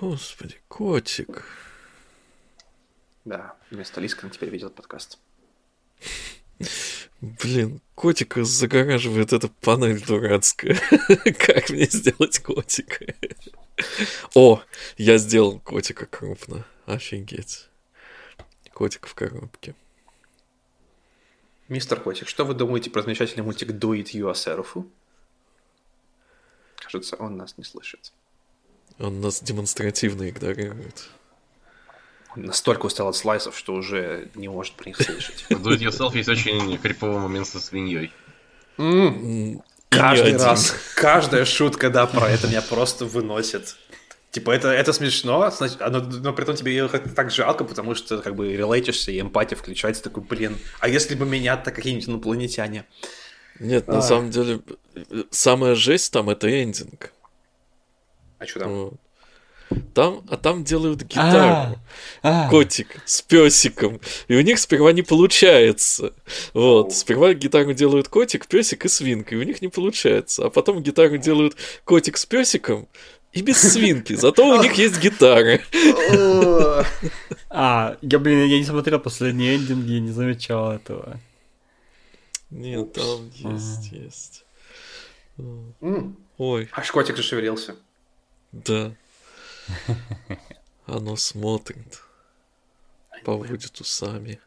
Господи, котик. Да, вместо Лискана теперь ведет подкаст. Блин, котика загораживает эта панель дурацкая. Как мне сделать котика? О, я сделал котика крупно. Офигеть. Котик в коробке. Мистер Котик, что вы думаете про замечательный мультик Do It Yourself? Кажется, он нас не слышит. Он нас демонстративно игнорирует. Настолько устал от слайсов, что уже не может про них слышать. В Do It есть очень криповый момент со свиньей. Каждый раз, каждая шутка, да, про это меня просто выносит. Типа, это, это смешно, значит, но, но при этом тебе ее так жалко, потому что как бы релейтишься, и эмпатия включается, такой, блин, а если бы меня-то какие-нибудь инопланетяне? Нет, на а. самом деле, самая жесть там это эндинг. А что там? Там, а там делают гитару. А, а. Котик с песиком. И у них сперва не получается. Вот. Сперва гитару делают котик, песик и свинка. И у них не получается. А потом гитару делают котик с песиком и без свинки. Зато у них есть гитары. А, я, блин, я не смотрел последние эндинги, я не замечал этого. Нет, там есть, есть. Ой. Аж котик зашевелился. Да. Оно смотрит, поводит усами.